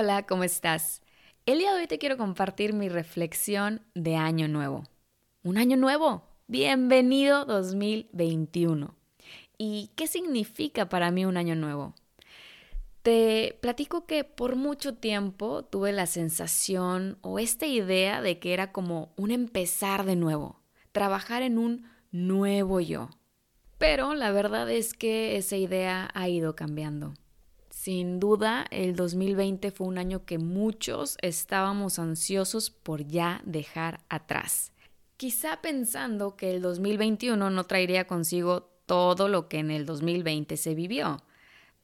Hola, ¿cómo estás? El día de hoy te quiero compartir mi reflexión de Año Nuevo. Un año nuevo. Bienvenido 2021. ¿Y qué significa para mí un año nuevo? Te platico que por mucho tiempo tuve la sensación o esta idea de que era como un empezar de nuevo, trabajar en un nuevo yo. Pero la verdad es que esa idea ha ido cambiando. Sin duda, el 2020 fue un año que muchos estábamos ansiosos por ya dejar atrás. Quizá pensando que el 2021 no traería consigo todo lo que en el 2020 se vivió.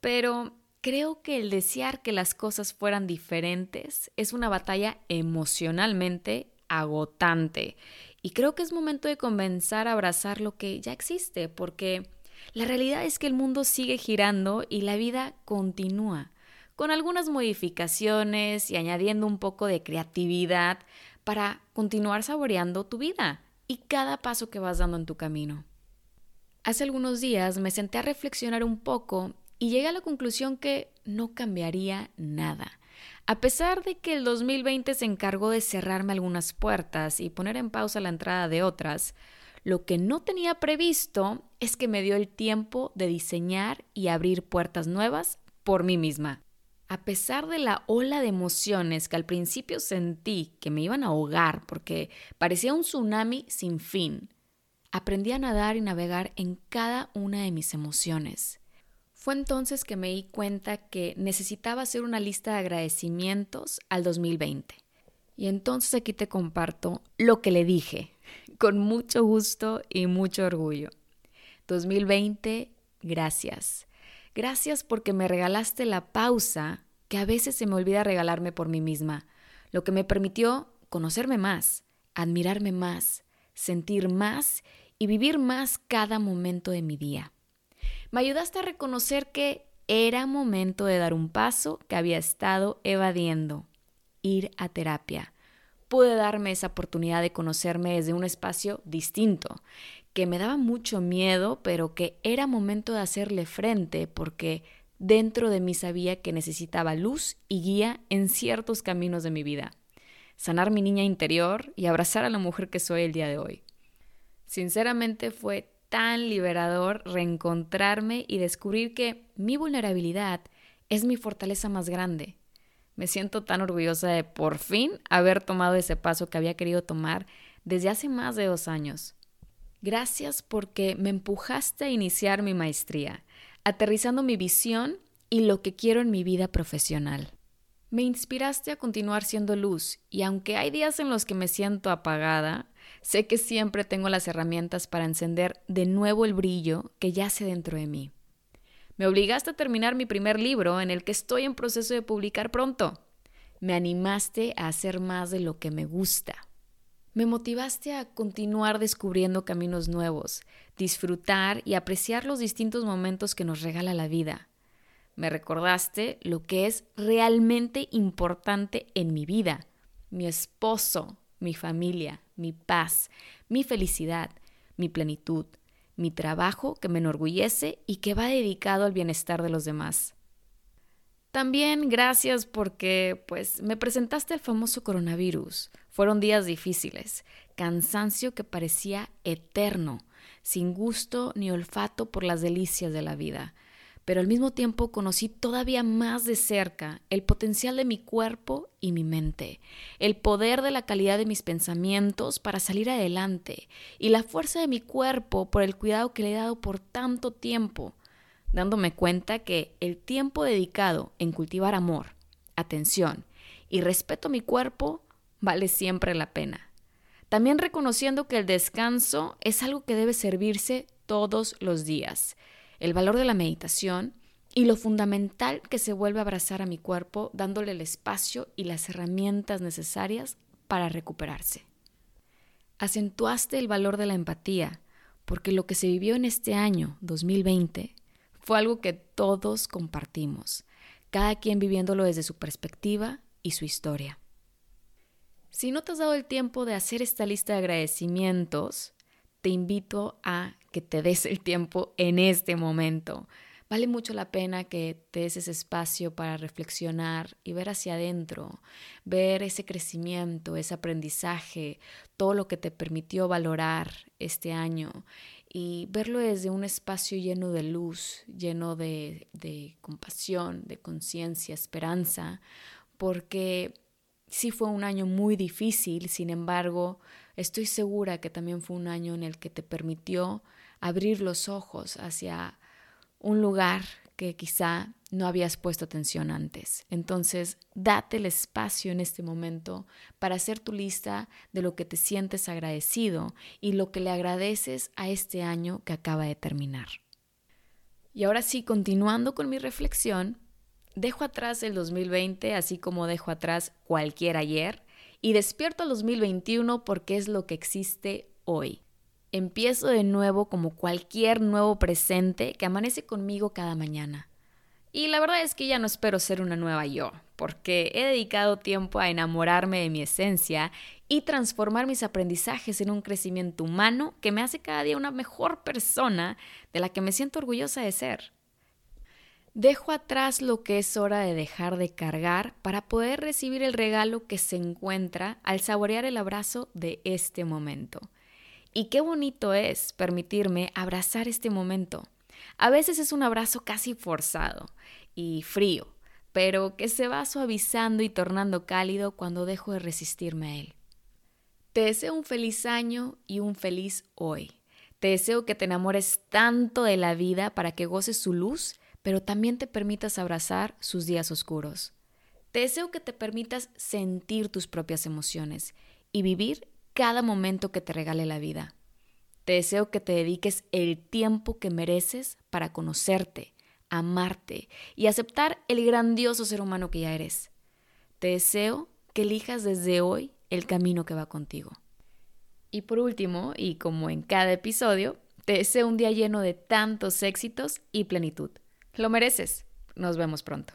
Pero creo que el desear que las cosas fueran diferentes es una batalla emocionalmente agotante. Y creo que es momento de comenzar a abrazar lo que ya existe, porque la realidad es que el mundo sigue girando y la vida continúa, con algunas modificaciones y añadiendo un poco de creatividad para continuar saboreando tu vida y cada paso que vas dando en tu camino. Hace algunos días me senté a reflexionar un poco y llegué a la conclusión que no cambiaría nada. A pesar de que el 2020 se encargó de cerrarme algunas puertas y poner en pausa la entrada de otras, lo que no tenía previsto es que me dio el tiempo de diseñar y abrir puertas nuevas por mí misma. A pesar de la ola de emociones que al principio sentí que me iban a ahogar porque parecía un tsunami sin fin, aprendí a nadar y navegar en cada una de mis emociones. Fue entonces que me di cuenta que necesitaba hacer una lista de agradecimientos al 2020. Y entonces aquí te comparto lo que le dije con mucho gusto y mucho orgullo. 2020, gracias. Gracias porque me regalaste la pausa que a veces se me olvida regalarme por mí misma, lo que me permitió conocerme más, admirarme más, sentir más y vivir más cada momento de mi día. Me ayudaste a reconocer que era momento de dar un paso que había estado evadiendo, ir a terapia pude darme esa oportunidad de conocerme desde un espacio distinto, que me daba mucho miedo, pero que era momento de hacerle frente porque dentro de mí sabía que necesitaba luz y guía en ciertos caminos de mi vida. Sanar mi niña interior y abrazar a la mujer que soy el día de hoy. Sinceramente fue tan liberador reencontrarme y descubrir que mi vulnerabilidad es mi fortaleza más grande me siento tan orgullosa de por fin haber tomado ese paso que había querido tomar desde hace más de dos años. Gracias porque me empujaste a iniciar mi maestría, aterrizando mi visión y lo que quiero en mi vida profesional. Me inspiraste a continuar siendo luz y aunque hay días en los que me siento apagada, sé que siempre tengo las herramientas para encender de nuevo el brillo que yace dentro de mí. Me obligaste a terminar mi primer libro en el que estoy en proceso de publicar pronto. Me animaste a hacer más de lo que me gusta. Me motivaste a continuar descubriendo caminos nuevos, disfrutar y apreciar los distintos momentos que nos regala la vida. Me recordaste lo que es realmente importante en mi vida, mi esposo, mi familia, mi paz, mi felicidad, mi plenitud, mi trabajo que me enorgullece y que va dedicado al bienestar de los demás. También gracias porque pues me presentaste el famoso coronavirus. Fueron días difíciles, cansancio que parecía eterno, sin gusto ni olfato por las delicias de la vida pero al mismo tiempo conocí todavía más de cerca el potencial de mi cuerpo y mi mente, el poder de la calidad de mis pensamientos para salir adelante y la fuerza de mi cuerpo por el cuidado que le he dado por tanto tiempo, dándome cuenta que el tiempo dedicado en cultivar amor, atención y respeto a mi cuerpo vale siempre la pena. También reconociendo que el descanso es algo que debe servirse todos los días el valor de la meditación y lo fundamental que se vuelve a abrazar a mi cuerpo dándole el espacio y las herramientas necesarias para recuperarse. Acentuaste el valor de la empatía, porque lo que se vivió en este año 2020 fue algo que todos compartimos, cada quien viviéndolo desde su perspectiva y su historia. Si no te has dado el tiempo de hacer esta lista de agradecimientos, te invito a que te des el tiempo en este momento. Vale mucho la pena que te des ese espacio para reflexionar y ver hacia adentro, ver ese crecimiento, ese aprendizaje, todo lo que te permitió valorar este año y verlo desde un espacio lleno de luz, lleno de, de compasión, de conciencia, esperanza, porque sí fue un año muy difícil, sin embargo, estoy segura que también fue un año en el que te permitió abrir los ojos hacia un lugar que quizá no habías puesto atención antes. Entonces, date el espacio en este momento para hacer tu lista de lo que te sientes agradecido y lo que le agradeces a este año que acaba de terminar. Y ahora sí, continuando con mi reflexión, dejo atrás el 2020 así como dejo atrás cualquier ayer y despierto al 2021 porque es lo que existe hoy. Empiezo de nuevo como cualquier nuevo presente que amanece conmigo cada mañana. Y la verdad es que ya no espero ser una nueva yo, porque he dedicado tiempo a enamorarme de mi esencia y transformar mis aprendizajes en un crecimiento humano que me hace cada día una mejor persona de la que me siento orgullosa de ser. Dejo atrás lo que es hora de dejar de cargar para poder recibir el regalo que se encuentra al saborear el abrazo de este momento. Y qué bonito es permitirme abrazar este momento. A veces es un abrazo casi forzado y frío, pero que se va suavizando y tornando cálido cuando dejo de resistirme a él. Te deseo un feliz año y un feliz hoy. Te deseo que te enamores tanto de la vida para que goces su luz, pero también te permitas abrazar sus días oscuros. Te deseo que te permitas sentir tus propias emociones y vivir cada momento que te regale la vida. Te deseo que te dediques el tiempo que mereces para conocerte, amarte y aceptar el grandioso ser humano que ya eres. Te deseo que elijas desde hoy el camino que va contigo. Y por último, y como en cada episodio, te deseo un día lleno de tantos éxitos y plenitud. Lo mereces. Nos vemos pronto.